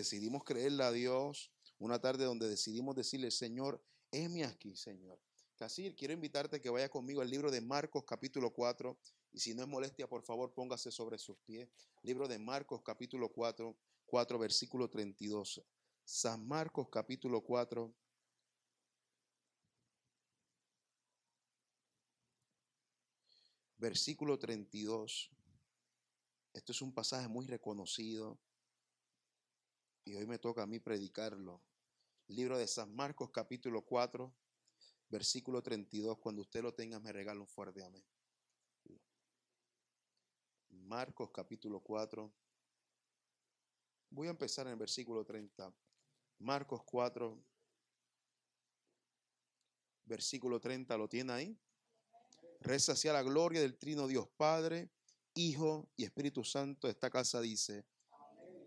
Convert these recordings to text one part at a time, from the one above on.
decidimos creerle a Dios, una tarde donde decidimos decirle, Señor, heme aquí, Señor. Casi quiero invitarte a que vaya conmigo al libro de Marcos capítulo 4 y si no es molestia, por favor, póngase sobre sus pies. Libro de Marcos capítulo 4, 4 versículo 32. San Marcos capítulo 4. Versículo 32. Esto es un pasaje muy reconocido y hoy me toca a mí predicarlo. Libro de San Marcos capítulo 4, versículo 32. Cuando usted lo tenga, me regala un fuerte amén. Marcos capítulo 4. Voy a empezar en el versículo 30. Marcos 4, versículo 30, ¿lo tiene ahí? Reza hacia la gloria del trino Dios Padre, Hijo y Espíritu Santo. Esta casa dice,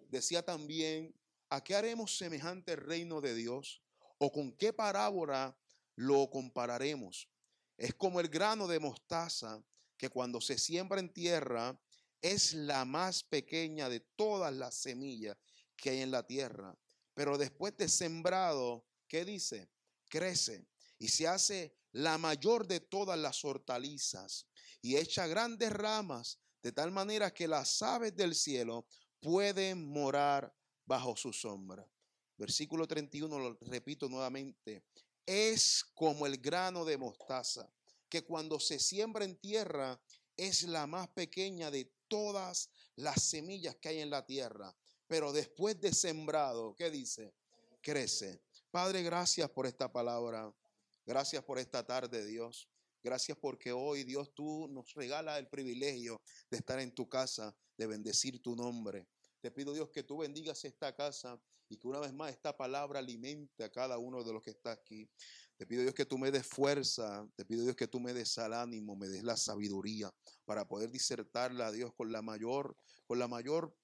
decía también, ¿a qué haremos semejante reino de Dios? ¿O con qué parábola lo compararemos? Es como el grano de mostaza que cuando se siembra en tierra es la más pequeña de todas las semillas que hay en la tierra. Pero después de sembrado, ¿qué dice? Crece y se hace la mayor de todas las hortalizas y echa grandes ramas de tal manera que las aves del cielo pueden morar bajo su sombra. Versículo 31, lo repito nuevamente, es como el grano de mostaza, que cuando se siembra en tierra es la más pequeña de todas las semillas que hay en la tierra. Pero después de sembrado, ¿qué dice? Crece. Padre, gracias por esta palabra. Gracias por esta tarde, Dios. Gracias porque hoy, Dios, tú nos regalas el privilegio de estar en tu casa, de bendecir tu nombre. Te pido, Dios, que tú bendigas esta casa y que una vez más esta palabra alimente a cada uno de los que está aquí. Te pido, Dios, que tú me des fuerza. Te pido, Dios, que tú me des al ánimo, me des la sabiduría para poder disertarla a Dios con la mayor, con la mayor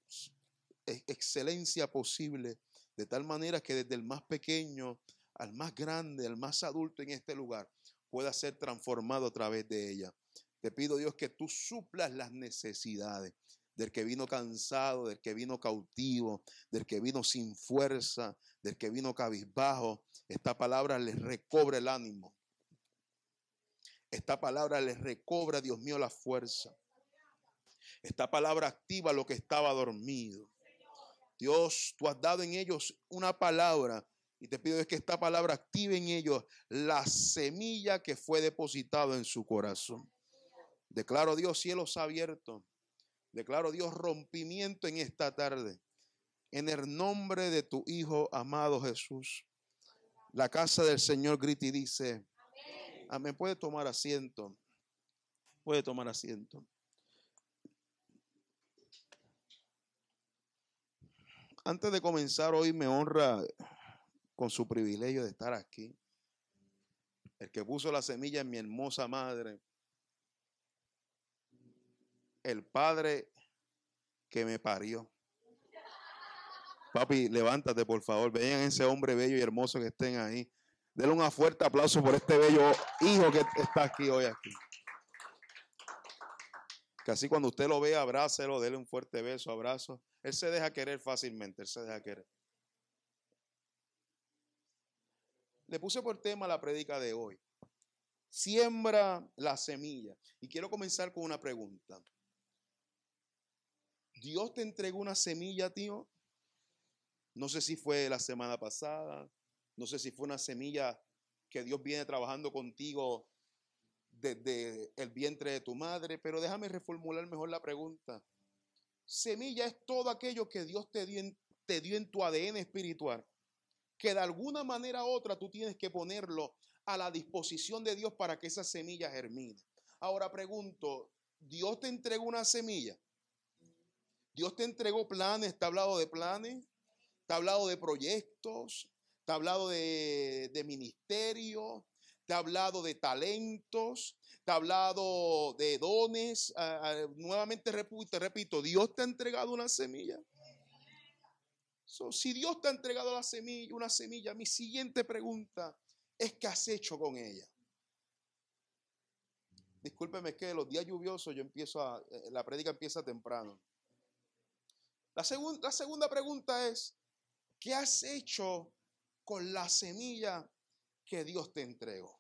excelencia posible, de tal manera que desde el más pequeño al más grande, al más adulto en este lugar, pueda ser transformado a través de ella. Te pido, Dios, que tú suplas las necesidades del que vino cansado, del que vino cautivo, del que vino sin fuerza, del que vino cabizbajo. Esta palabra les recobra el ánimo. Esta palabra les recobra, Dios mío, la fuerza. Esta palabra activa lo que estaba dormido. Dios, tú has dado en ellos una palabra y te pido es que esta palabra active en ellos la semilla que fue depositada en su corazón. Declaro Dios cielos abiertos Declaro Dios rompimiento en esta tarde. En el nombre de tu Hijo amado Jesús. La casa del Señor grita y dice, amén. Puede tomar asiento. Puede tomar asiento. Antes de comenzar hoy me honra con su privilegio de estar aquí. El que puso la semilla en mi hermosa madre, el padre que me parió. Papi, levántate, por favor. Vean ese hombre bello y hermoso que estén ahí. Denle un fuerte aplauso por este bello hijo que está aquí hoy aquí. Que así cuando usted lo vea, abrácelo, déle un fuerte beso, abrazo. Él se deja querer fácilmente, él se deja querer. Le puse por tema la predica de hoy. Siembra la semilla. Y quiero comenzar con una pregunta. Dios te entregó una semilla, tío. No sé si fue la semana pasada, no sé si fue una semilla que Dios viene trabajando contigo desde el vientre de tu madre, pero déjame reformular mejor la pregunta. Semilla es todo aquello que Dios te dio, en, tu ADN espiritual, que de alguna manera u otra tú tienes que ponerlo a la disposición de Dios para que esa semilla germine. Ahora pregunto, ¿Dios te entregó una semilla? Dios te entregó planes, te ha hablado de planes, te ha hablado de proyectos, te ha hablado de, de ministerio, te ha hablado de talentos, te ha hablado de dones. nuevamente te repito, Dios te ha entregado una semilla. si Dios te ha entregado la semilla, una semilla, mi siguiente pregunta es ¿qué has hecho con ella? Discúlpeme que los días lluviosos yo empiezo a, eh, la prédica empieza temprano. La, la segunda pregunta es, ¿qué has hecho con la semilla que Dios te entregó?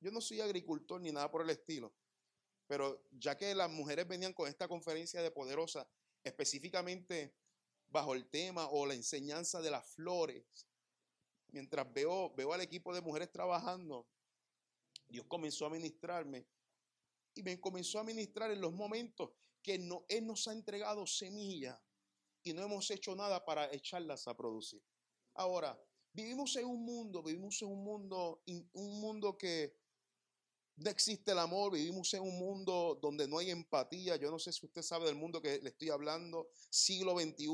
Yo no soy agricultor ni nada por el estilo, pero ya que las mujeres venían con esta conferencia de Poderosa, específicamente bajo el tema o la enseñanza de las flores, mientras veo, veo al equipo de mujeres trabajando, Dios comenzó a ministrarme y me comenzó a ministrar en los momentos que no, Él nos ha entregado semillas y no hemos hecho nada para echarlas a producir. Ahora, vivimos en un mundo, vivimos en un mundo, un mundo que no existe el amor, vivimos en un mundo donde no hay empatía. Yo no sé si usted sabe del mundo que le estoy hablando, siglo XXI,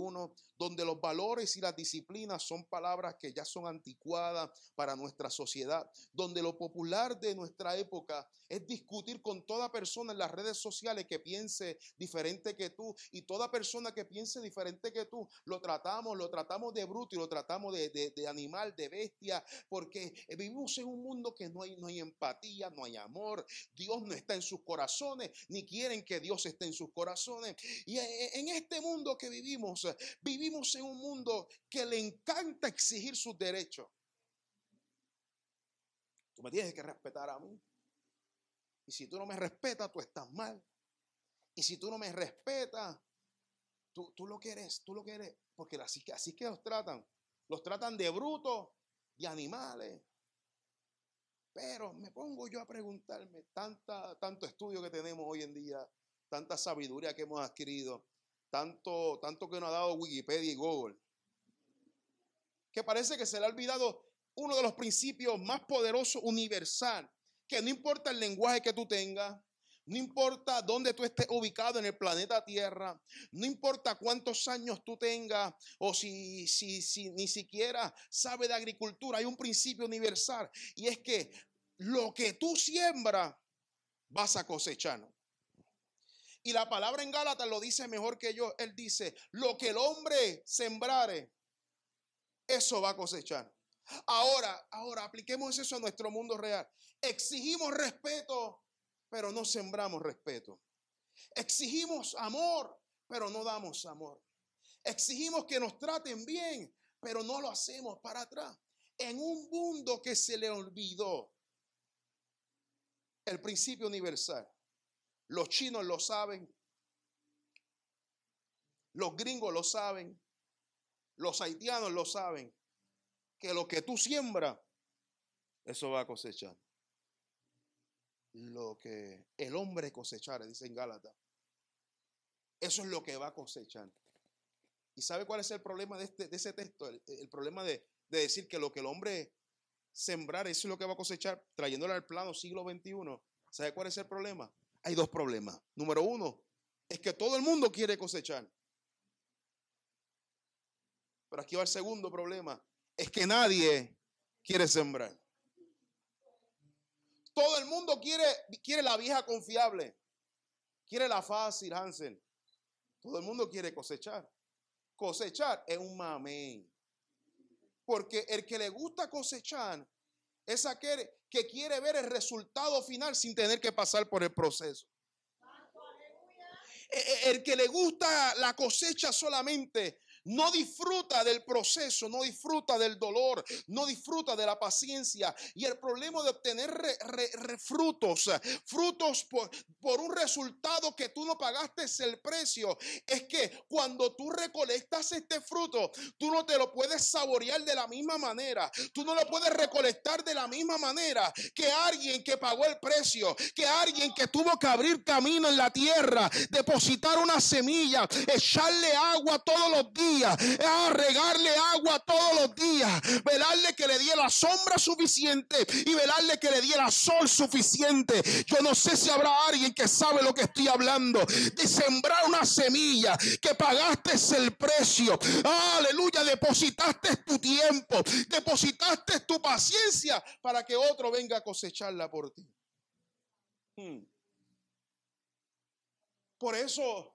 donde los valores y las disciplinas son palabras que ya son anticuadas para nuestra sociedad, donde lo popular de nuestra época es discutir con toda persona en las redes sociales que piense diferente que tú y toda persona que piense diferente que tú, lo tratamos, lo tratamos de bruto y lo tratamos de, de, animal, de bestia, porque vivimos en un mundo que no hay, no hay empatía, no hay amor, Dios no está en sus corazones, ni quieren que Dios esté en sus corazones. Y en este mundo que vivimos, vivimos vivimos en un mundo que le encanta exigir sus derechos. Tú me tienes que respetar a mí. Y si tú no me respetas, tú estás mal. Y si tú no me respetas, tú, tú lo quieres, tú lo quieres. Porque así, así que los tratan. Los tratan de brutos, de animales. Pero me pongo yo a preguntarme, tanta, tanto estudio que tenemos hoy en día, tanta sabiduría que hemos adquirido, tanto, tanto que nos ha dado Wikipedia y Google, que parece que se le ha olvidado uno de los principios más poderosos, universal, que no importa el lenguaje que tú tengas, no importa dónde tú estés ubicado en el planeta Tierra, no importa cuántos años tú tengas o si, si, si ni siquiera sabe de agricultura, hay un principio universal y es que lo que tú siembras vas a cosechar. Y la palabra en Gálatas lo dice mejor que yo. Él dice, lo que el hombre sembrare, eso va a cosechar. Ahora, ahora apliquemos eso a nuestro mundo real. Exigimos respeto, pero no sembramos respeto. Exigimos amor, pero no damos amor. Exigimos que nos traten bien, pero no lo hacemos para atrás. En un mundo que se le olvidó el principio universal. Los chinos lo saben. Los gringos lo saben. Los haitianos lo saben. Que lo que tú siembras, eso va a cosechar. Lo que el hombre cosechara, dice en Gálatas. Eso es lo que va a cosechar. ¿Y sabe cuál es el problema de, este, de ese texto? El, problema de, de, decir que lo que el hombre sembrar, eso es lo que va a cosechar, trayéndolo al plano siglo XXI. ¿Sabe cuál es el problema? hay dos problemas. Número uno, es que todo el mundo quiere cosechar. Pero aquí va el segundo problema, es que nadie quiere sembrar. Todo el mundo quiere, quiere la vieja confiable, quiere la fácil, Hansel. Todo el mundo quiere cosechar. Cosechar es un mamey. Porque el que le gusta cosechar es aquel que quiere ver el resultado final sin tener que pasar por el proceso. E, e, el que le gusta la cosecha solamente no disfruta del proceso, no disfruta del dolor, no disfruta de la paciencia. Y el problema de obtener frutos, frutos por, por, un resultado que tú no pagaste el precio, es que cuando tú recolectas este fruto, tú no te lo puedes saborear de la misma manera. Tú no lo puedes recolectar de la misma manera que alguien que pagó el precio, que alguien que tuvo que abrir camino en la tierra, depositar una semilla, echarle agua todos los días a regarle agua todos los días, velarle que le diera sombra suficiente y velarle que le diera sol suficiente. Yo no sé si habrá alguien que sabe lo que estoy hablando, de sembrar una semilla que pagaste el precio. Aleluya, depositaste tu tiempo, depositaste tu paciencia para que otro venga a cosecharla por ti. Hmm. Por eso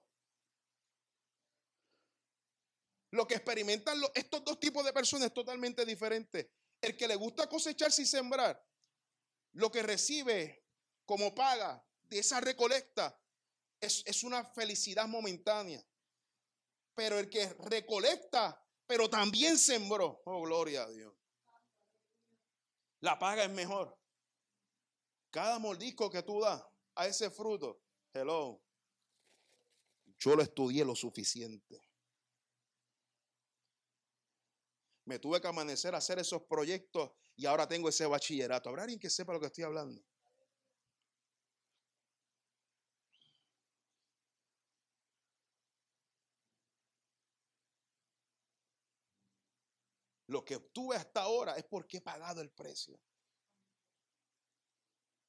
Lo que experimentan estos dos tipos de personas es totalmente diferente. El que le gusta cosechar sin sembrar, lo que recibe como paga de esa recolecta es, es una felicidad momentánea. Pero el que recolecta pero también sembró. Oh, gloria a Dios. La paga es mejor. Cada mordisco que tú das a ese fruto, hello, yo lo estudié lo suficiente. Me tuve que amanecer a hacer esos proyectos y ahora tengo ese bachillerato. ¿Habrá alguien que sepa lo que estoy hablando? Lo que obtuve hasta ahora es porque he pagado el precio.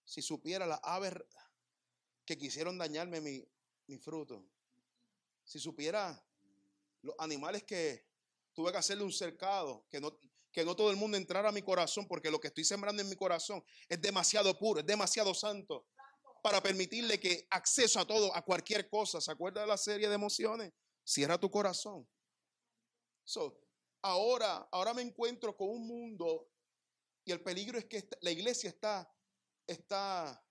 Si supiera la aves que quisieron dañarme mi, mi fruto, si supiera los animales que tuve que hacerle un cercado, que no, que no todo el mundo entrara a mi corazón, porque lo que estoy sembrando en mi corazón es demasiado puro, es demasiado santo, para permitirle que acceso a todo, a cualquier cosa. ¿Se acuerda de la serie de emociones? Cierra tu corazón. So, ahora, ahora me encuentro con un mundo y el peligro es que la iglesia está, está,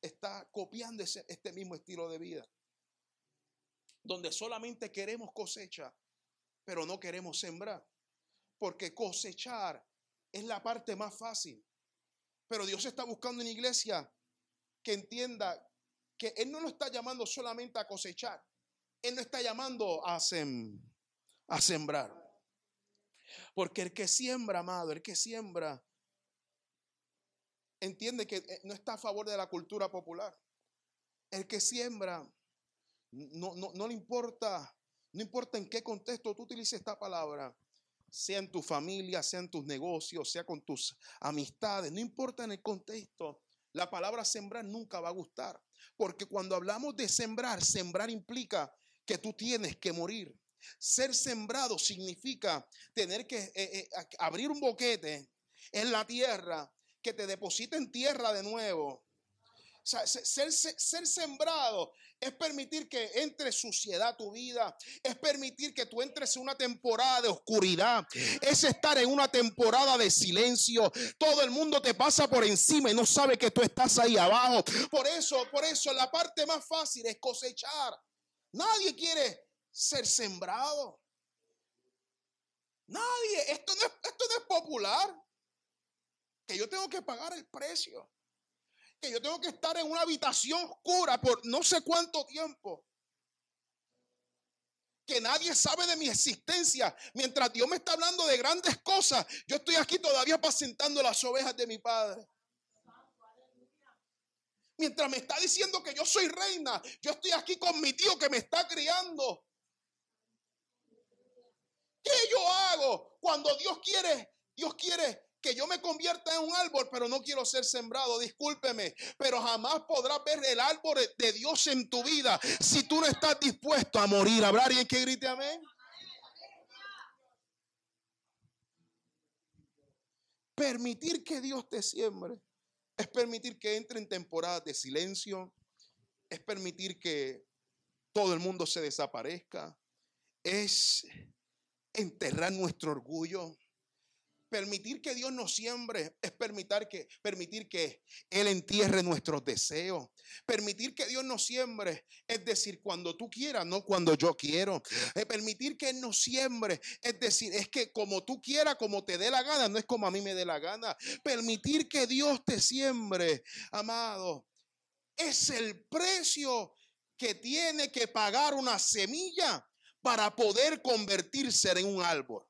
está copiando este mismo estilo de vida. Donde solamente queremos cosecha, pero no queremos sembrar. Porque cosechar es la parte más fácil. Pero Dios está buscando una iglesia que entienda que Él no lo está llamando solamente a cosechar. Él no está llamando a, a sembrar. Porque el que siembra, amado, el que siembra, entiende que eh, no está a favor de la cultura popular. El que siembra, no, no, no le importa, no importa en qué contexto tú utilices esta palabra, sea en tu familia, sea en tus negocios, sea con tus amistades, no importa en el contexto, la palabra sembrar nunca va a gustar. Porque cuando hablamos de sembrar, sembrar implica que tú tienes que morir. Ser sembrado significa tener que eh, eh, abrir un boquete en la tierra, que te deposite en tierra de nuevo. Ser, sembrado es permitir que entre suciedad tu vida, es permitir que tú entres en una temporada de oscuridad, es estar en una temporada de silencio. Todo el mundo te pasa por encima y no sabe que tú estás ahí abajo. Por eso, por eso la parte más fácil es cosechar. Nadie quiere ser sembrado. Nadie, esto no es, esto no es popular. Que yo tengo que pagar el precio. Que yo tengo que estar en una habitación oscura por no sé cuánto tiempo. Que nadie sabe de mi existencia. Mientras Dios me está hablando de grandes cosas, yo estoy aquí todavía apacentando las ovejas de mi padre. Mientras me está diciendo que yo soy reina, yo estoy aquí con mi tío que me está criando. ¿Qué yo hago cuando Dios quiere, Dios quiere que yo me convierta en un árbol, pero no quiero ser sembrado, discúlpeme, pero jamás podrás ver el árbol de Dios en tu vida si tú no estás dispuesto a morir. ¿Habrá alguien que grite amén? Permitir que Dios te siembre es permitir que entre en temporadas de silencio, es permitir que todo el mundo se desaparezca, es enterrar nuestro orgullo. Permitir que Dios nos siembre es permitir que, permitir que Él entierre nuestros deseos. Permitir que Dios nos siembre es decir, cuando tú quieras, no cuando yo quiero. Eh, permitir que Él nos siembre es decir, es que como tú quieras, como te dé la gana, no es como a mí me dé la gana. Permitir que Dios te siembre, amado, es el precio que tiene que pagar una semilla para poder convertirse en un árbol.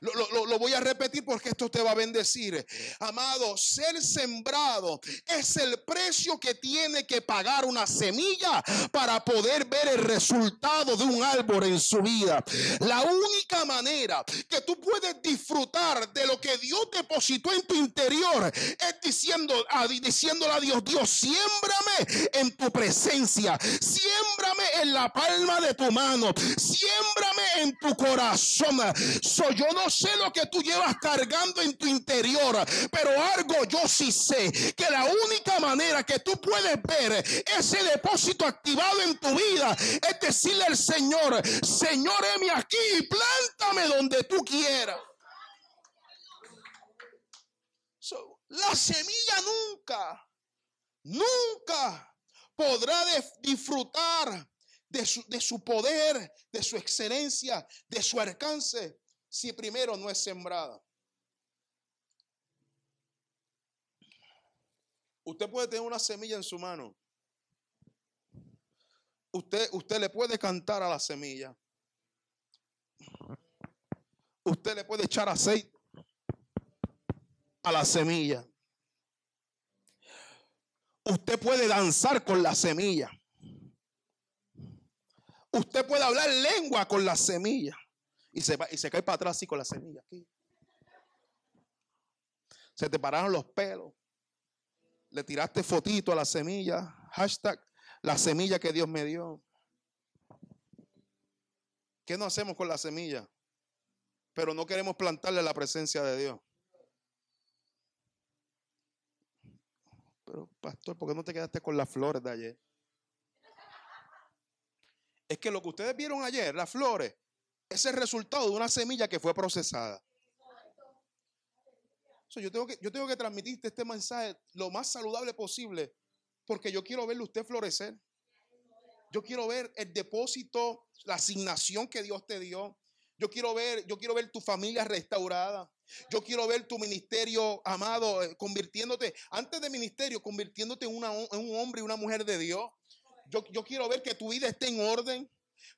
Lo, voy a repetir porque esto te va a bendecir. Amado, ser sembrado es el precio que tiene que pagar una semilla para poder ver el resultado de un árbol en su vida. La única manera que tú puedes disfrutar de lo que Dios depositó en tu interior es diciendo, diciéndole a Dios, Dios, siémbrame en tu presencia, siémbrame en la palma de tu mano, siémbrame en tu corazón. Soy yo no sé lo que tú llevas cargando en tu interior, pero algo yo sí sé, que la única manera que tú puedes ver ese depósito activado en tu vida es decirle al Señor, Señor, heme aquí y plántame donde tú quieras. la semilla nunca, nunca podrá disfrutar de su, de su poder, de su excelencia, de su alcance, si primero no es sembrada. Usted puede tener una semilla en su mano. Usted, usted le puede cantar a la semilla. Usted le puede echar aceite a la semilla. Usted puede danzar con la semilla. Usted puede hablar lengua con la semilla. Y se, y se cae para atrás así con la semilla aquí. Se te pararon los pelos. Le tiraste fotito a la semilla. Hashtag la semilla que Dios me dio. ¿Qué no hacemos con la semilla? Pero no queremos plantarle la presencia de Dios. Pero, pastor, ¿por qué no te quedaste con las flores de ayer? Es que lo que ustedes vieron ayer, las flores, es el resultado de una semilla que fue procesada. yo, tengo que, yo tengo que transmitirte este mensaje lo más saludable posible, porque yo quiero verle usted florecer. Yo quiero ver el depósito, la asignación que Dios te dio. Yo quiero ver, yo quiero ver tu familia restaurada. Yo quiero ver tu ministerio, amado, eh, convirtiéndote, antes de ministerio, convirtiéndote en, un hombre y una mujer de Dios. Yo, yo quiero ver que tu vida esté en orden.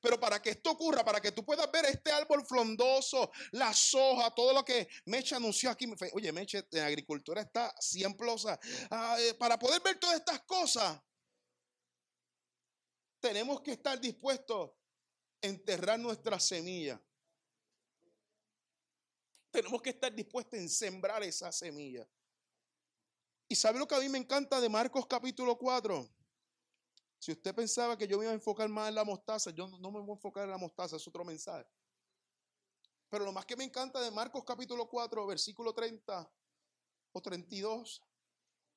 Pero para que esto ocurra, para que tú puedas ver este árbol frondoso, la soja, todo lo que Meche anunció aquí. Oye, Meche, en agricultura está siempre, ah, eh, para poder ver todas estas cosas, tenemos que estar dispuestos a enterrar nuestra semilla. Tenemos que estar dispuestos en sembrar esa semilla. ¿Y sabe lo que a mí me encanta de Marcos capítulo 4? Si usted pensaba que yo me iba a enfocar más en la mostaza, yo no, me voy a enfocar en la mostaza, es otro mensaje. Pero lo más que me encanta de Marcos capítulo 4, versículo 30 o 32,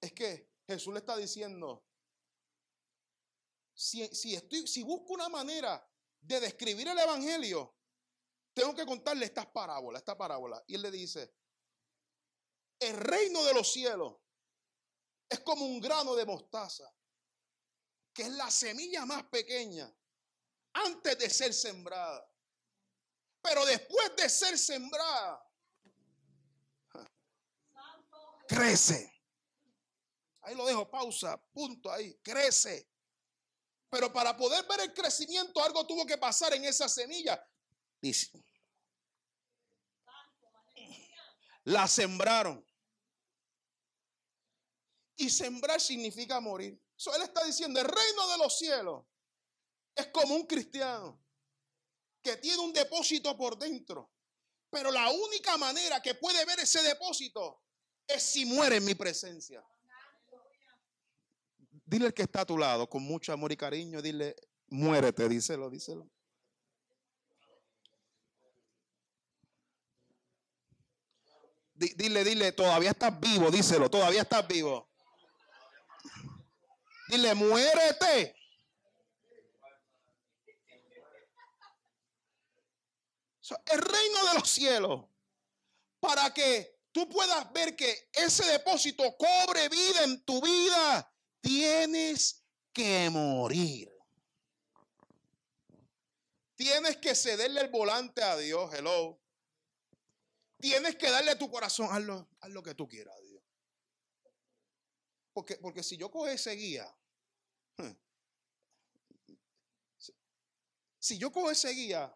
es que Jesús le está diciendo, si, si, busco una manera de describir el Evangelio, tengo que contarle estas parábolas, esta parábola. Y él le dice, el reino de los cielos es como un grano de mostaza que es la semilla más pequeña, antes de ser sembrada. Pero después de ser sembrada, crece. Ahí lo dejo, pausa, punto ahí, crece. Pero para poder ver el crecimiento, algo tuvo que pasar en esa semilla. Dice, la sembraron. Y sembrar significa morir él está diciendo, el reino de los cielos es como un cristiano que tiene un depósito por dentro. Pero la única manera que puede ver ese depósito es si muere en mi presencia. Dile al que está a tu lado con mucho amor y cariño, dile, muérete, díselo, díselo. Dile, dile, todavía estás vivo, díselo, todavía estás vivo. Dile, muérete. El reino de los cielos. Para que tú puedas ver que ese depósito cobre vida en tu vida, tienes que morir. Tienes que cederle el volante a Dios, hello. Tienes que darle tu corazón, haz lo, lo que tú quieras. Porque, si yo cojo ese guía, si yo cojo ese guía,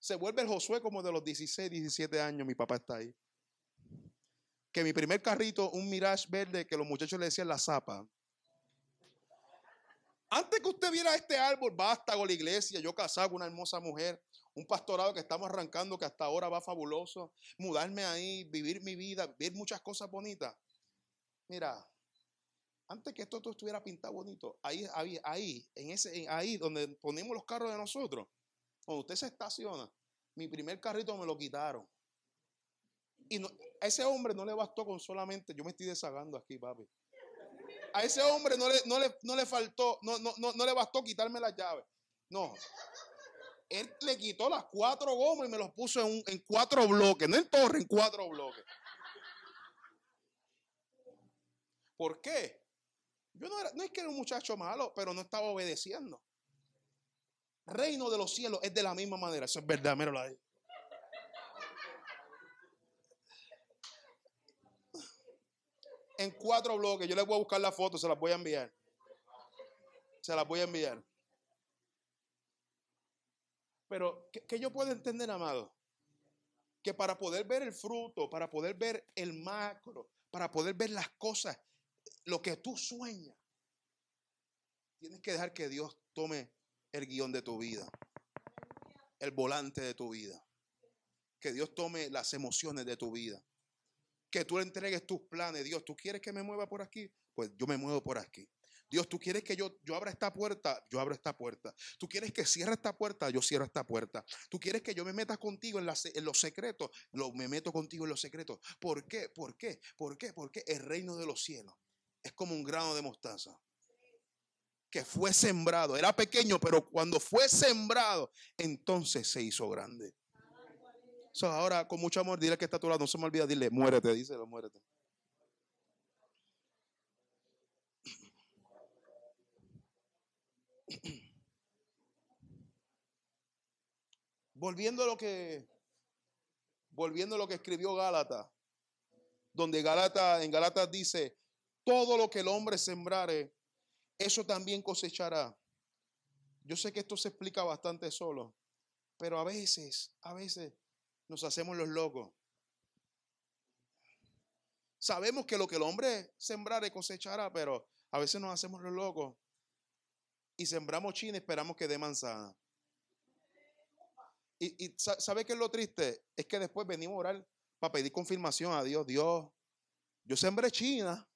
se vuelve el Josué como de los 16, 17 años, mi papá está ahí. Que mi primer carrito, un Mirage verde, que los muchachos le decían la zapa. Antes que usted viera este árbol, vástago la iglesia, yo casado con una hermosa mujer, un pastorado que estamos arrancando, que hasta ahora va fabuloso, mudarme ahí, vivir mi vida, ver muchas cosas bonitas. Mira, antes que esto todo estuviera pintado bonito, ahí, ahí, en ese, ahí donde ponemos los carros de nosotros, cuando usted se estaciona, mi primer carrito me lo quitaron. Y a ese hombre no le bastó con solamente, yo me estoy desagando aquí, papi. A ese hombre no le, no le, faltó, no, no, no, le bastó quitarme las llaves. No. Él le quitó las cuatro gomas y me los puso en, en cuatro bloques, no en torre, en cuatro bloques. ¿Por qué? Yo no, era, no es que era un muchacho malo, pero no estaba obedeciendo. reino de los cielos es de la misma manera. Eso es verdad, míralo ahí. En cuatro bloques. Yo les voy a buscar la foto, se las voy a enviar. Se las voy a enviar. Pero, ¿qué, yo puedo entender, amado? Que para poder ver el fruto, para poder ver el macro, para poder ver las cosas, lo que tú sueñas, tienes que dejar que Dios tome el guion de tu vida, el volante de tu vida. Que Dios tome las emociones de tu vida. Que tú le entregues tus planes. Dios, ¿tú quieres que me mueva por aquí? Pues yo me muevo por aquí. Dios, tú quieres que yo, yo abra esta puerta, yo abro esta puerta. Tú quieres que cierre esta puerta, yo cierro esta puerta. Tú quieres que yo me meta contigo en, en los secretos, lo, me meto contigo en los secretos. ¿Por qué? ¿Por qué? ¿Por qué? Porque el reino de los cielos es como un grano de mostaza que fue sembrado. Era pequeño, pero cuando fue sembrado, entonces se hizo grande. ahora, con mucho amor, dile que está a tu lado. No se me olvida, dile, muérete, díselo, muérete. Volviendo a lo que volviendo a lo que escribió Gálata, donde Gálata en Gálatas dice, todo lo que el hombre sembrare, eso también cosechará. Yo sé que esto se explica bastante solo, pero a veces, a veces nos hacemos los locos. Sabemos que lo que el hombre sembrare cosechará, pero a veces nos hacemos los locos y sembramos china y esperamos que dé manzana. Y, y ¿sabe qué es lo triste? Es que después venimos a orar para pedir confirmación a Dios. Dios, yo sembré china,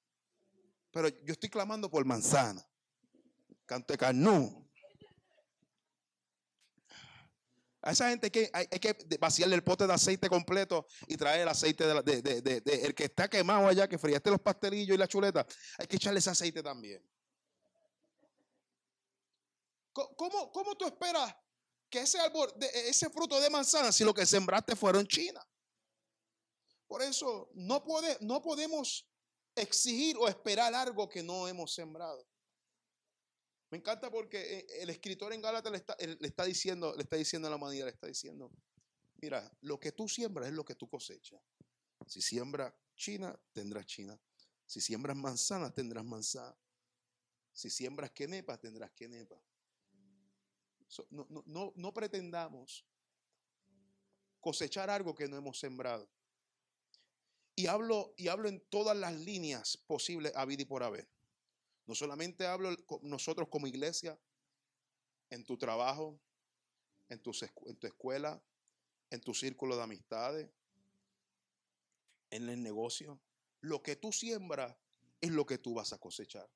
pero yo estoy clamando por manzana. Cante carnú. A esa gente hay que, hay, que vaciarle el pote de aceite completo y traer el aceite de, el que está quemado allá, que friaste los pastelillos y la chuleta. Hay que echarle ese aceite también. ¿Cómo, cómo tú esperas que ese árbol, ese fruto de manzana, si lo que sembraste fueron China? Por eso no, puede, no podemos exigir o esperar algo que no hemos sembrado. Me encanta porque eh, el escritor en Gálatas le está, diciendo, le está diciendo a la humanidad, le está diciendo, mira, lo que tú siembras es lo que tú cosechas. Si siembras China, tendrás China. Si siembras manzanas, tendrás manzana. Si siembras quenepa, tendrás quenepa. no, no, no pretendamos cosechar algo que no hemos sembrado. Y hablo, y hablo en todas las líneas posibles a vida y por haber. No solamente hablo nosotros como iglesia, en tu trabajo, en tu, en tu escuela, en tu círculo de amistades, en el negocio. Lo que tú siembras es lo que tú vas a cosechar.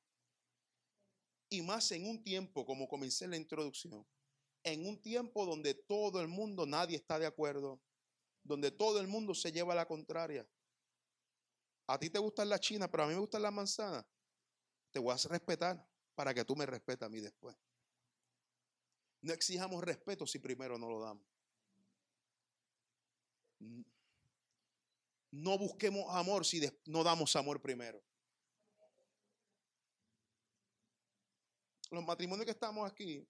Y más en un tiempo, como comencé en la introducción, en un tiempo donde todo el mundo, nadie está de acuerdo, donde todo el mundo se lleva la contraria. A ti te gusta la china, pero a mí me gusta la manzana te voy a respetar para que tú me respetes a mí después. No exijamos respeto si primero no lo damos. No busquemos amor si no damos amor primero. Los matrimonios que estamos aquí,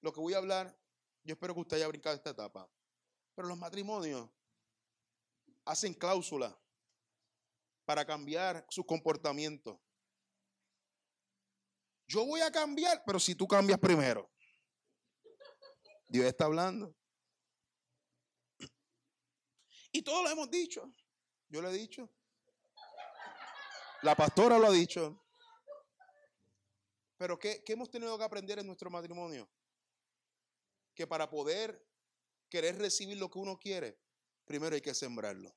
lo que voy a hablar, yo espero que usted haya brincado esta etapa. Pero los matrimonios hacen cláusulas para cambiar su comportamiento. Yo voy a cambiar, pero si tú cambias primero. Dios está hablando. Y todos lo hemos dicho. Yo lo he dicho. La pastora lo ha dicho. Pero ¿qué, ¿qué, hemos tenido que aprender en nuestro matrimonio? Que para poder querer recibir lo que uno quiere, primero hay que sembrarlo.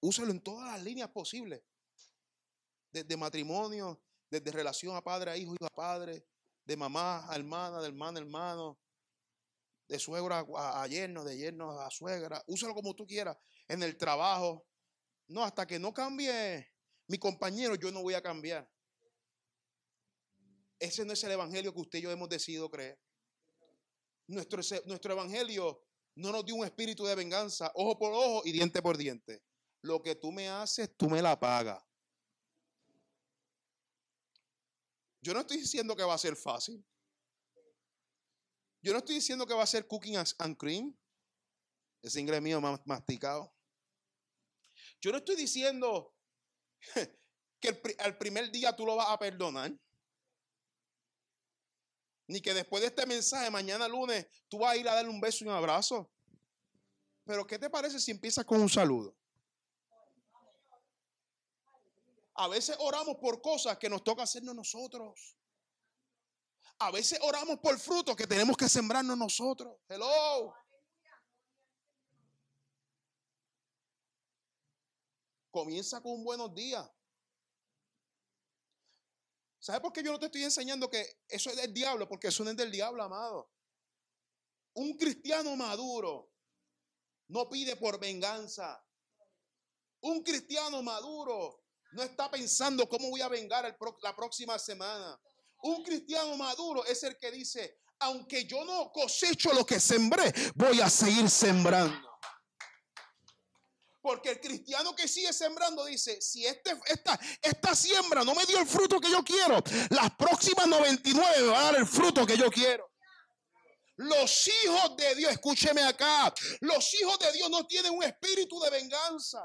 Úsalo en todas las líneas posibles. Desde matrimonio, desde relación a padre a hijo, hijo a padre, de mamá a hermana, de hermana a hermano, de suegra a, yerno, de yerno a suegra. Úsalo como tú quieras. En el trabajo. No, hasta que no cambie mi compañero, yo no voy a cambiar. Ese no es el evangelio que usted y yo hemos decidido creer. Nuestro, nuestro evangelio no nos dio un espíritu de venganza, ojo por ojo y diente por diente. Lo que tú me haces, tú me la pagas. Yo no estoy diciendo que va a ser fácil. Yo no estoy diciendo que va a ser cooking and cream. Ese inglés mío masticado. Yo no estoy diciendo que al primer día tú lo vas a perdonar. Ni que después de este mensaje, mañana lunes, tú vas a ir a darle un beso y un abrazo. Pero ¿qué te parece si empiezas con un saludo? A veces oramos por cosas que nos toca hacernos nosotros. A veces oramos por frutos que tenemos que sembrarnos nosotros. Hello. Comienza con un buenos días. ¿Sabes por qué yo no te estoy enseñando que eso es del diablo? Porque eso no es del diablo, amado. Un cristiano maduro no pide por venganza. Un cristiano maduro no está pensando cómo voy a vengar la próxima semana. Un cristiano maduro es el que dice, aunque yo no cosecho lo que sembré, voy a seguir sembrando. Porque el cristiano que sigue sembrando dice, si este, esta, esta siembra no me dio el fruto que yo quiero, las próximas 99 me van a dar el fruto que yo quiero. Los hijos de Dios, escúcheme acá, los hijos de Dios no tienen un espíritu de venganza.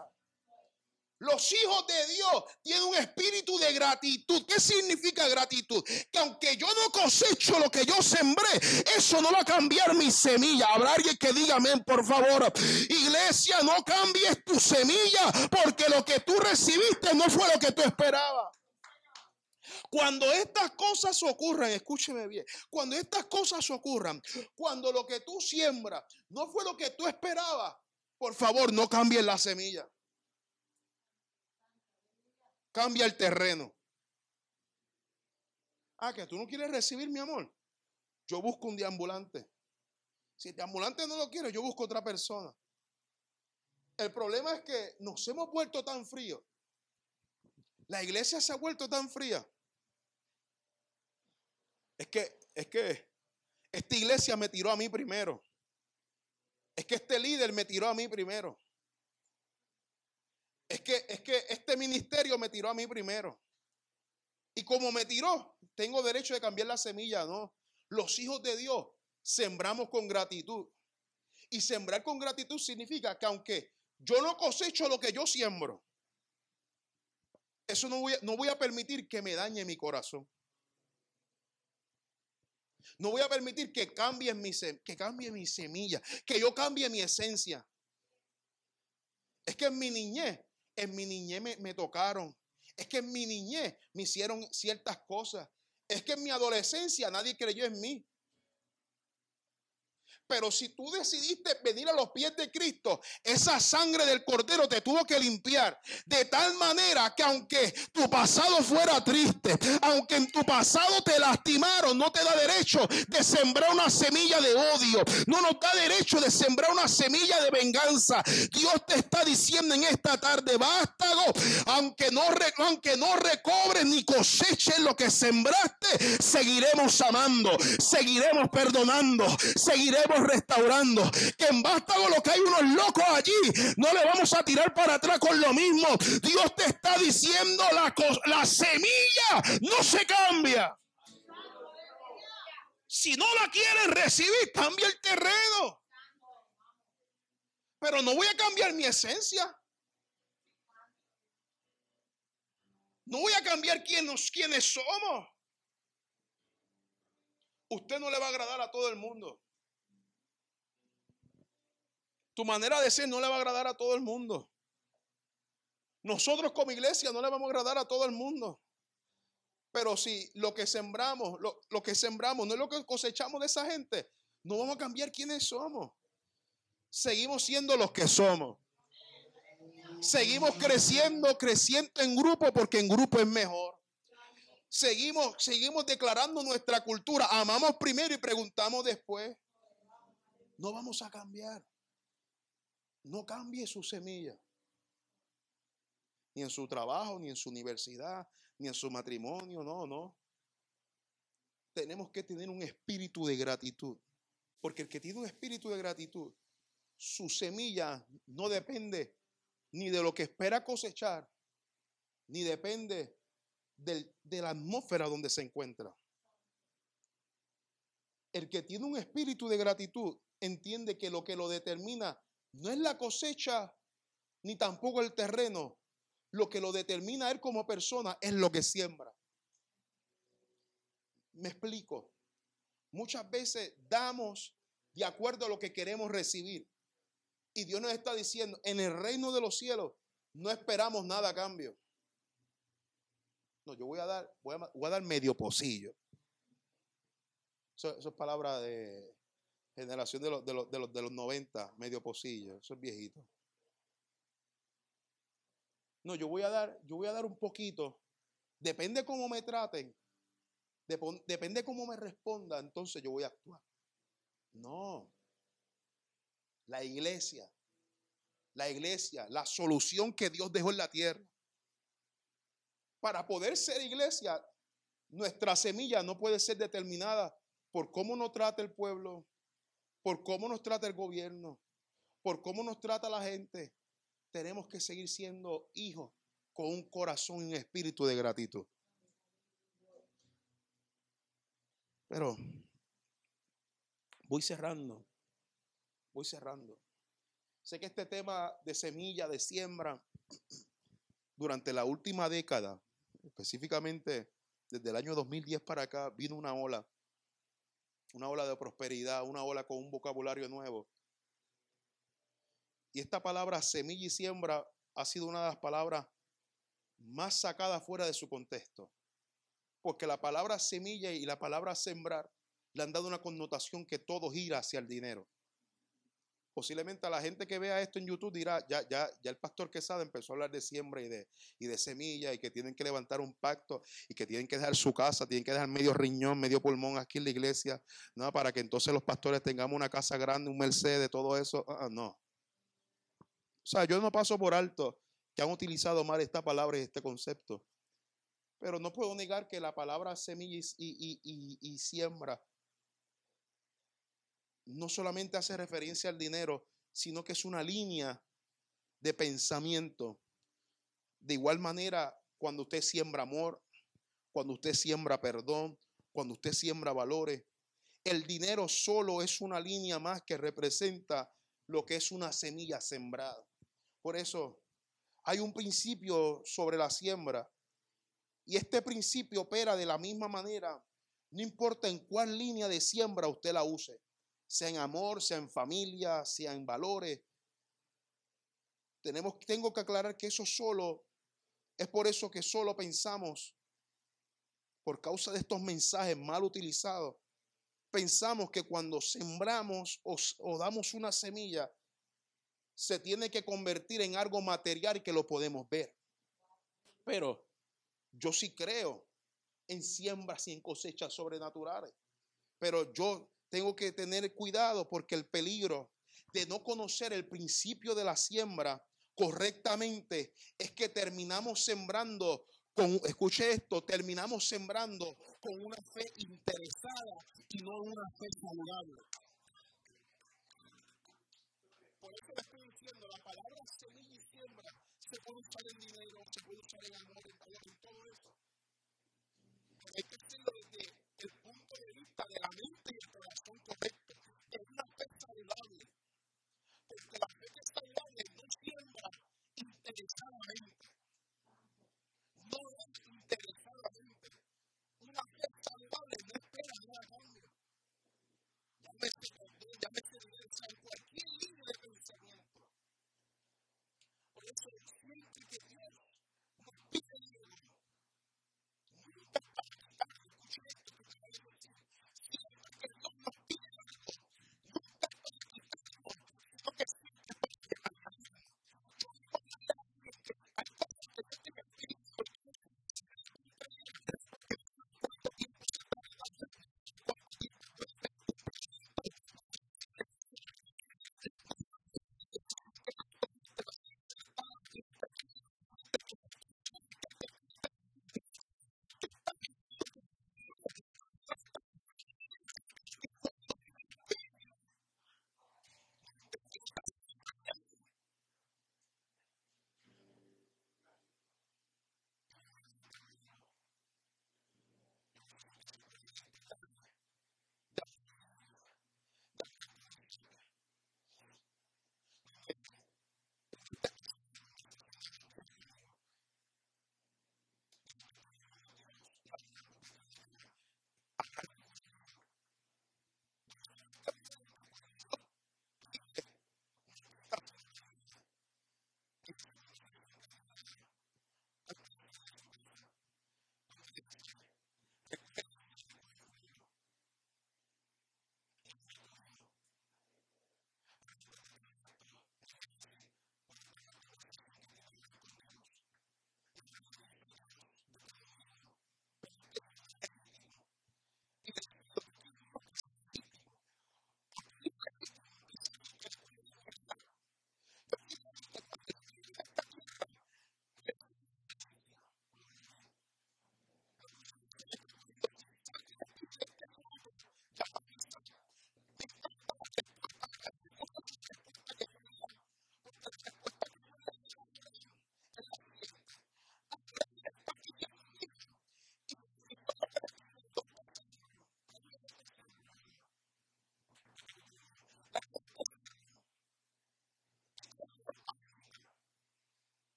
Los hijos de Dios tienen un espíritu de gratitud. ¿Qué significa gratitud? Que aunque yo no cosecho lo que yo sembré, eso no va a cambiar mi semilla. Habrá alguien que diga amén, por favor. Iglesia, no cambies tu semilla porque lo que tú recibiste no fue lo que tú esperabas. Cuando estas cosas ocurran, escúcheme bien, cuando estas cosas ocurran, cuando lo que tú siembras no fue lo que tú esperabas, por favor, no cambies la semilla. Cambia el terreno. Ah, que tú no quieres recibir mi amor. Yo busco un deambulante. Si el deambulante no lo quiere, yo busco otra persona. El problema es que nos hemos vuelto tan fríos. La iglesia se ha vuelto tan fría. Es que, es que esta iglesia me tiró a mí primero. Es que este líder me tiró a mí primero. Es que, es que este ministerio me tiró a mí primero. Y como me tiró, tengo derecho de cambiar la semilla, ¿no? Los hijos de Dios sembramos con gratitud. Y sembrar con gratitud significa que aunque yo no cosecho lo que yo siembro, eso no voy a, no voy a permitir que me dañe mi corazón. No voy a permitir que cambie mi, que cambie mi semilla, que yo cambie mi esencia. Es que en mi niñez en mi niñez me, tocaron. Es que en mi niñez me hicieron ciertas cosas. Es que en mi adolescencia nadie creyó en mí. Pero si tú decidiste venir a los pies de Cristo, esa sangre del cordero te tuvo que limpiar. De tal manera que aunque tu pasado fuera triste, aunque en tu pasado te lastimaron, no te da derecho de sembrar una semilla de odio. No nos da derecho de sembrar una semilla de venganza. Dios te está diciendo en esta tarde, vástago, aunque no, aunque no recobres ni coseches lo que sembraste, seguiremos amando, seguiremos perdonando, seguiremos restaurando. Que en Vástago lo que hay unos locos allí, no le vamos a tirar para atrás con lo mismo. Dios te está diciendo la, la semilla no se cambia. Si no la quieres recibir, cambia el terreno. Pero no voy a cambiar mi esencia. No voy a cambiar quiénes, quiénes somos. Usted no le va a agradar a todo el mundo. Tu manera de ser no le va a agradar a todo el mundo. Nosotros como iglesia no le vamos a agradar a todo el mundo. Pero si lo que sembramos, lo, que sembramos no es lo que cosechamos de esa gente, no vamos a cambiar quiénes somos. Seguimos siendo los que somos. Seguimos creciendo, creciendo en grupo porque en grupo es mejor. Seguimos, seguimos declarando nuestra cultura. Amamos primero y preguntamos después. No vamos a cambiar. No cambie su semilla. Ni en su trabajo, ni en su universidad, ni en su matrimonio, no, no. Tenemos que tener un espíritu de gratitud. Porque el que tiene un espíritu de gratitud, su semilla no depende ni de lo que espera cosechar, ni depende de la atmósfera donde se encuentra. El que tiene un espíritu de gratitud entiende que lo que lo determina no es la cosecha ni tampoco el terreno. Lo que lo determina él como persona es lo que siembra. Me explico. Muchas veces damos de acuerdo a lo que queremos recibir. Y Dios nos está diciendo, en el reino de los cielos no esperamos nada a cambio. No, yo voy a dar, voy a, dar medio pocillo. Eso, es palabra de generación de los, de, los, de, los, de los 90, medio pocillo. Eso es viejito. No, yo voy a dar, yo voy a dar un poquito. Depende cómo me traten. Depende cómo me responda, entonces yo voy a actuar. No. La iglesia, la iglesia, la solución que Dios dejó en la tierra. Para poder ser iglesia, nuestra semilla no puede ser determinada por cómo nos trata el pueblo, por cómo nos trata el gobierno, por cómo nos trata la gente. Tenemos que seguir siendo hijos con un corazón y un espíritu de gratitud. Pero voy cerrando, voy cerrando. Sé que este tema de semilla, de siembra, durante la última década, específicamente desde el año 2010 para acá, vino una ola, una ola de prosperidad, una ola con un vocabulario nuevo. Y esta palabra semilla y siembra ha sido una de las palabras más sacadas fuera de su contexto porque la palabra semilla y la palabra sembrar le han dado una connotación que todo gira hacia el dinero. Posiblemente a la gente que vea esto en YouTube dirá, ya, ya, ya el pastor Quesada empezó a hablar de siembra y de, y de semilla y que tienen que levantar un pacto y que tienen que dejar su casa, tienen que dejar medio riñón, medio pulmón aquí en la iglesia, ¿no? para que entonces los pastores tengamos una casa grande, un Mercedes, todo eso. Ah, ah, no. O sea, yo no paso por alto que han utilizado mal esta palabra y este concepto. Pero no puedo negar que la palabra semilla y, siembra no solamente hace referencia al dinero, sino que es una línea de pensamiento. De igual manera, cuando usted siembra amor, cuando usted siembra perdón, cuando usted siembra valores, el dinero solo es una línea más que representa lo que es una semilla sembrada. Por eso hay un principio sobre la siembra y este principio opera de la misma manera, no importa en cuál línea de siembra usted la use, sea en amor, sea en familia, sea en valores. Tenemos, tengo que aclarar que eso solo, es por eso que solo pensamos, por causa de estos mensajes mal utilizados, pensamos que cuando sembramos o, o damos una semilla, se tiene que convertir en algo material que lo podemos ver. Pero yo sí creo en siembras y en cosechas sobrenaturales, pero yo tengo que tener cuidado porque el peligro de no conocer el principio de la siembra correctamente es que terminamos sembrando con, escuche esto, terminamos sembrando con una fe interesada y no una fe saludable. Por eso le estoy diciendo, la palabra semilla y siembra se puede usar en dinero, se puede usar en amor, en valor, en todo eso. Hay que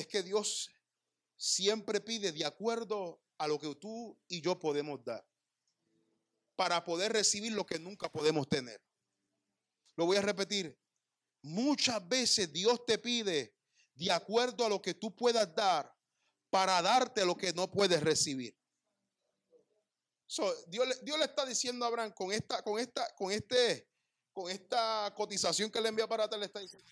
es que Dios siempre pide de acuerdo a lo que tú y yo podemos dar para poder recibir lo que nunca podemos tener. Lo voy a repetir. Muchas veces Dios te pide de acuerdo a lo que tú puedas dar para darte lo que no puedes recibir. Dios, Dios, le está diciendo a Abraham con esta, con esta, con este, con esta cotización que le envía para ti, le está diciendo,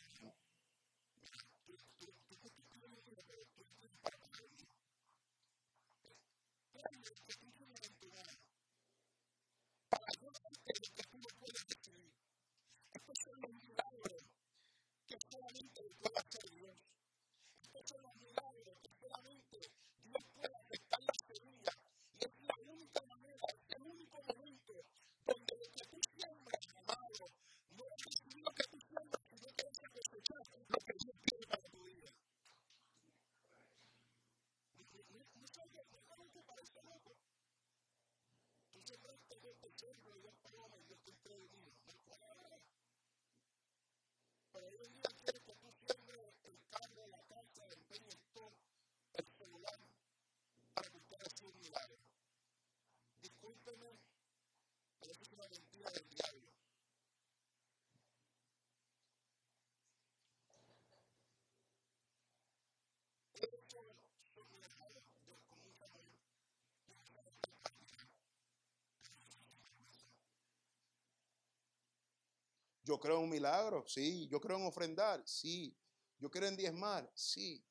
Yo creo en un milagro, sí. Yo creo en ofrendar, sí. Yo creo en diezmar, sí.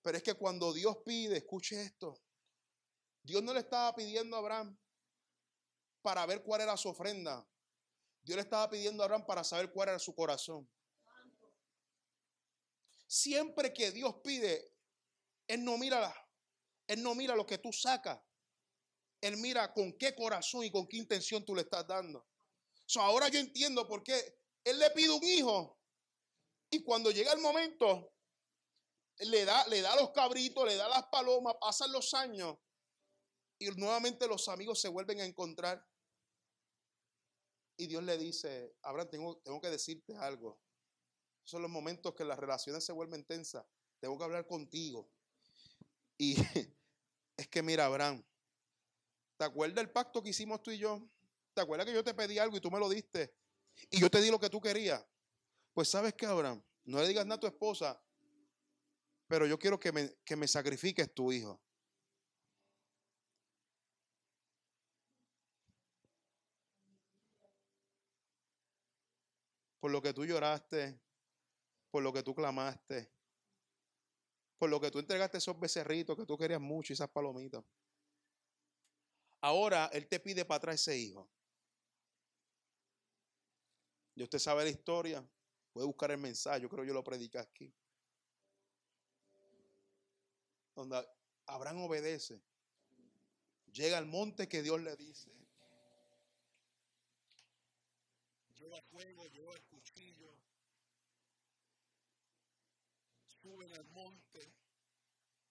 Pero es que cuando Dios pide, escuche esto. Dios no le estaba pidiendo a Abraham para ver cuál era su ofrenda. Dios le estaba pidiendo a Abraham para saber cuál era su corazón. Siempre que Dios pide, Él no mira, Él no mira lo que tú sacas. Él mira con qué corazón y con qué intención tú le estás dando ahora yo entiendo por qué él le pide un hijo y cuando llega el momento, le da, le da los cabritos, le da las palomas, pasan los años y nuevamente los amigos se vuelven a encontrar. Y Dios le dice, Abraham, tengo, tengo que decirte algo. son los momentos que las relaciones se vuelven tensas. Tengo que hablar contigo. Y es que mira, Abraham, ¿te acuerdas el pacto que hicimos tú y yo? ¿Te acuerdas que yo te pedí algo y tú me lo diste? Y yo te di lo que tú querías. Pues sabes qué, Abraham, no le digas nada a tu esposa, pero yo quiero que me, que me sacrifiques tu hijo. Por lo que tú lloraste, por lo que tú clamaste, por lo que tú entregaste esos becerritos que tú querías mucho y esas palomitas. Ahora Él te pide para atrás ese hijo. Y usted sabe la historia. Puede buscar el mensaje. Yo creo que yo lo prediqué aquí. Donde Abraham obedece. Llega al monte que Dios le dice. Lleva fuego, lleva el cuchillo. Suben al monte.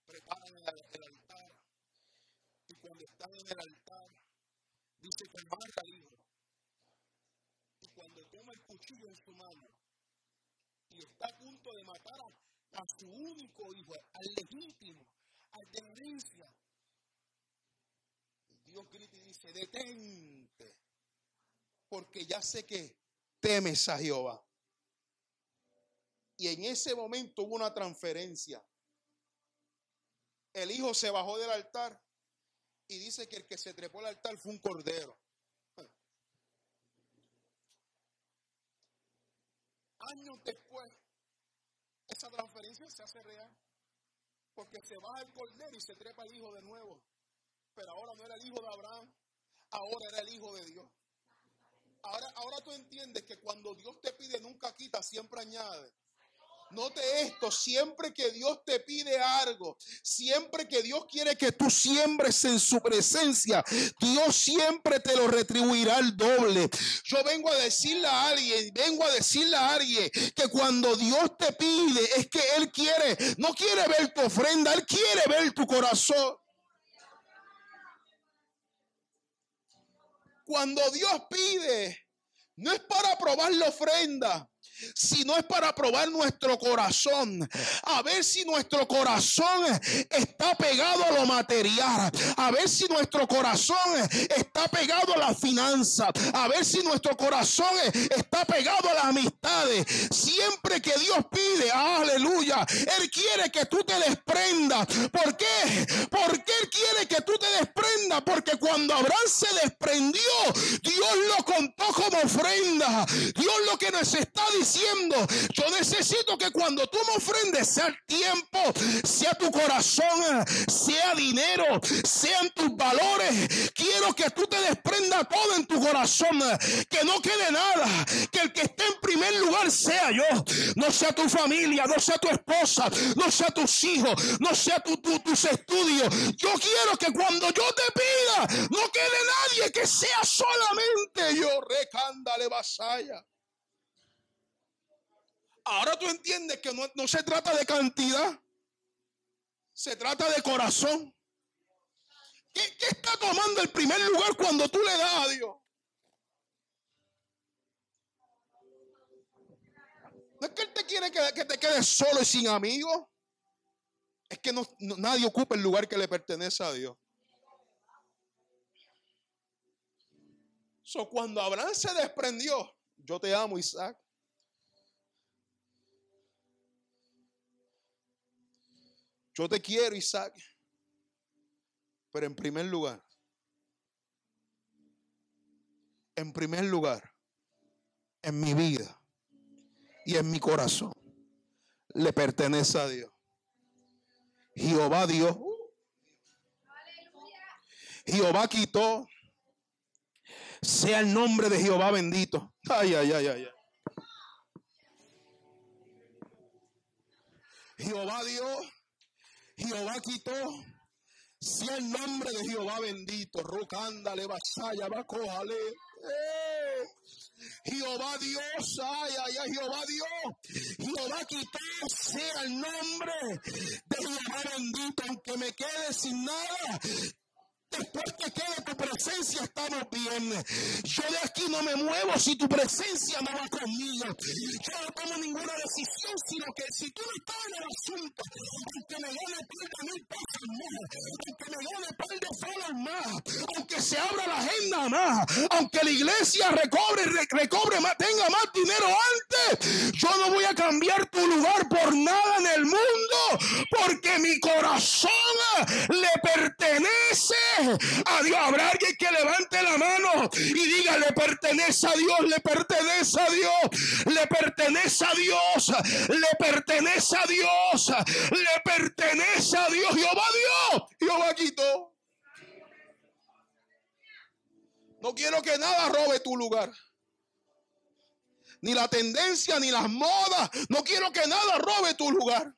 Preparan el, altar. Y cuando están en el altar, dice que hijo cuando el cuchillo en su mano y está a punto de matar a, su único hijo, al legítimo, al de herencia, Dios grita y dice, detente, porque ya sé que temes a Jehová. Y en ese momento hubo una transferencia. El hijo se bajó del altar y dice que el que se trepó al altar fue un cordero. Años después, esa transferencia se hace real. Porque se baja el cordero y se trepa el hijo de nuevo. Pero ahora no era el hijo de Abraham, ahora era el hijo de Dios. Ahora, ahora tú entiendes que cuando Dios te pide nunca quita, siempre añade. Note esto, siempre que Dios te pide algo, siempre que Dios quiere que tú siembres en su presencia, Dios siempre te lo retribuirá al doble. Yo vengo a decirle a alguien, vengo a decirle a alguien que cuando Dios te pide es que Él quiere, no quiere ver tu ofrenda, Él quiere ver tu corazón. Cuando Dios pide, no es para probar la ofrenda si no es para probar nuestro corazón, a ver si nuestro corazón está pegado a lo material, a ver si nuestro corazón está pegado a la finanza, a ver si nuestro corazón está pegado a las amistades. Siempre que Dios pide, aleluya, Él quiere que tú te desprendas. ¿Por qué? Porque Él quiere que tú te desprendas, porque cuando Abraham se desprendió, Dios lo contó como ofrenda. Dios lo que nos está diciendo yo necesito que cuando tú me ofrendes, sea el tiempo, sea tu corazón, sea dinero, sean tus valores. Quiero que tú te desprenda todo en tu corazón, que no quede nada, que el que esté en primer lugar sea yo, no sea tu familia, no sea tu esposa, no sea tus hijos, no sea tu, tus estudios. Yo quiero que cuando yo te pida, no quede nadie, que sea solamente yo. Recándale vasalla. Ahora tú entiendes que no, se trata de cantidad, se trata de corazón. ¿Qué, está tomando el primer lugar cuando tú le das a Dios? No es que Él te quiere que, te quedes solo y sin amigos. Es que nadie ocupa el lugar que le pertenece a Dios. So, cuando Abraham se desprendió, yo te amo, Isaac. Yo te quiero, Isaac. Pero en primer lugar, en primer lugar, en mi vida y en mi corazón, le pertenece a Dios. Jehová Dios. Jehová quitó. Sea el nombre de Jehová bendito. Ay, ay, ay, ay. Jehová Dios Jehová quitó. Sea el nombre de Jehová bendito. Rucándale, vasalla, cójale. Eh. Jehová Dios, ay, ay, ay, Jehová Dios. Jehová quitó, sea el nombre de Jehová bendito, aunque me quede sin nada. Después que quede tu presencia, estamos bien. Yo de aquí no me muevo si tu presencia no va conmigo. Yo no tomo ninguna decisión, sino que si tú no estás en el asunto, aunque me gane par de mil pesos más, aunque me gane par de solas más, aunque se abra la agenda más, aunque la iglesia recobre, recobre más, tenga más dinero antes, yo no voy a cambiar tu lugar por nada en el mundo, porque mi corazón le pertenece a Dios. Habrá alguien que levante la mano y diga, le pertenece a Dios, le pertenece a Dios, le pertenece a Dios, le pertenece a Dios, le pertenece a Dios. Jehová Dios, Jehová quitó. No quiero que nada robe tu lugar. Ni la tendencia, ni las modas. No quiero que nada robe tu lugar.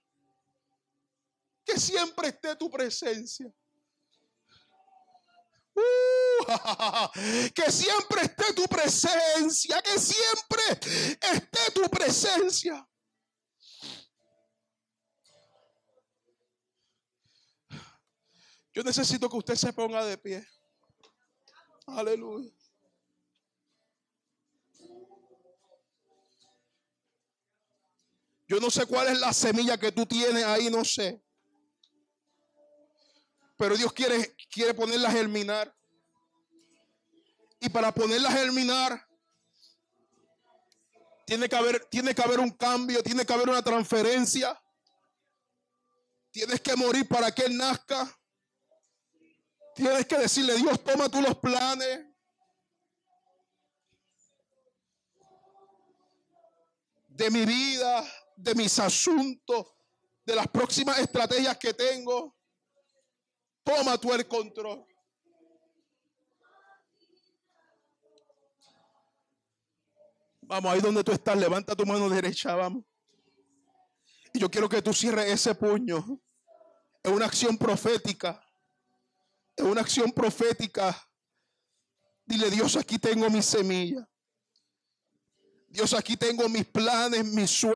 Que siempre esté tu presencia. Que siempre esté tu presencia, que siempre esté tu presencia. Yo necesito que usted se ponga de pie. Aleluya. Yo no sé cuál es la semilla que tú tienes ahí, no sé. Pero Dios quiere, quiere ponerla a germinar. Y para ponerla a germinar, tiene que, haber, tiene que haber un cambio, tiene que haber una transferencia. Tienes que morir para que Él nazca. Tienes que decirle, Dios, toma tú los planes. De mi vida, de mis asuntos, de las próximas estrategias que tengo. Toma tú el control. Vamos, ahí donde tú estás, levanta tu mano derecha, vamos. Y yo quiero que tú cierres ese puño. Es una acción profética. Es una acción profética. Dile, Dios, aquí tengo mi semilla. Dios, aquí tengo mis planes, mis sueños.